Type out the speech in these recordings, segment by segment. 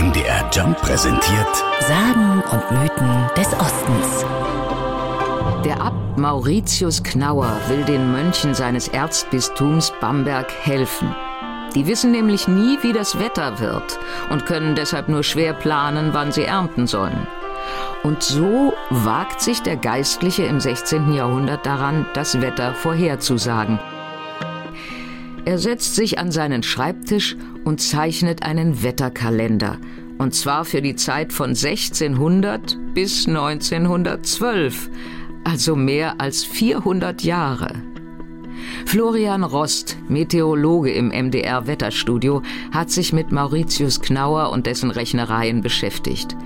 MDR Jump präsentiert Sagen und Mythen des Ostens. Der Abt Mauritius Knauer will den Mönchen seines Erzbistums Bamberg helfen. Die wissen nämlich nie, wie das Wetter wird und können deshalb nur schwer planen, wann sie ernten sollen. Und so wagt sich der Geistliche im 16. Jahrhundert daran, das Wetter vorherzusagen. Er setzt sich an seinen Schreibtisch und zeichnet einen Wetterkalender. Und zwar für die Zeit von 1600 bis 1912, also mehr als 400 Jahre. Florian Rost, Meteorologe im MDR Wetterstudio, hat sich mit Mauritius Knauer und dessen Rechnereien beschäftigt.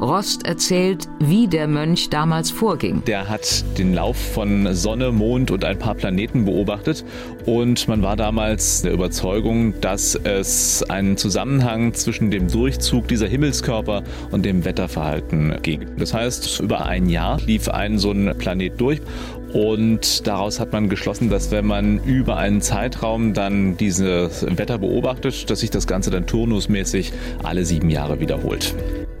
Rost erzählt, wie der Mönch damals vorging. Der hat den Lauf von Sonne, Mond und ein paar Planeten beobachtet und man war damals der Überzeugung, dass es einen Zusammenhang zwischen dem Durchzug dieser Himmelskörper und dem Wetterverhalten gibt. Das heißt, über ein Jahr lief ein so ein Planet durch und daraus hat man geschlossen, dass wenn man über einen Zeitraum dann dieses Wetter beobachtet, dass sich das Ganze dann turnusmäßig alle sieben Jahre wiederholt.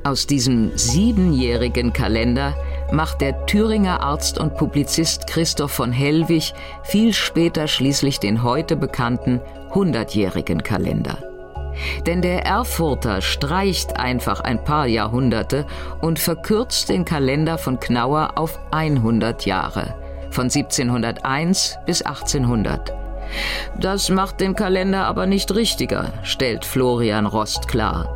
Aus diesem siebenjährigen Kalender macht der Thüringer Arzt und Publizist Christoph von Hellwig viel später schließlich den heute bekannten hundertjährigen Kalender. Denn der Erfurter streicht einfach ein paar Jahrhunderte und verkürzt den Kalender von Knauer auf 100 Jahre von 1701 bis 1800. Das macht den Kalender aber nicht richtiger, stellt Florian Rost klar.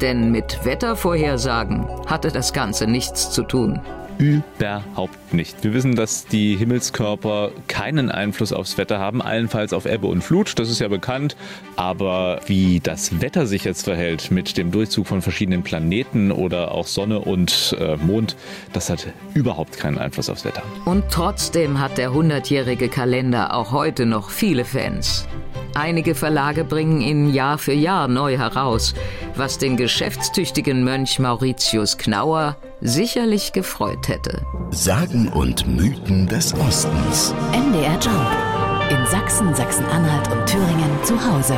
Denn mit Wettervorhersagen hatte das Ganze nichts zu tun. Überhaupt nicht. Wir wissen, dass die Himmelskörper keinen Einfluss aufs Wetter haben, allenfalls auf Ebbe und Flut, das ist ja bekannt. Aber wie das Wetter sich jetzt verhält mit dem Durchzug von verschiedenen Planeten oder auch Sonne und äh, Mond, das hat überhaupt keinen Einfluss aufs Wetter. Und trotzdem hat der 100-jährige Kalender auch heute noch viele Fans. Einige Verlage bringen ihn Jahr für Jahr neu heraus, was den geschäftstüchtigen Mönch Mauritius Knauer sicherlich gefreut hätte. Sagen und Mythen des Ostens. MDR Jump. In Sachsen, Sachsen-Anhalt und Thüringen zu Hause.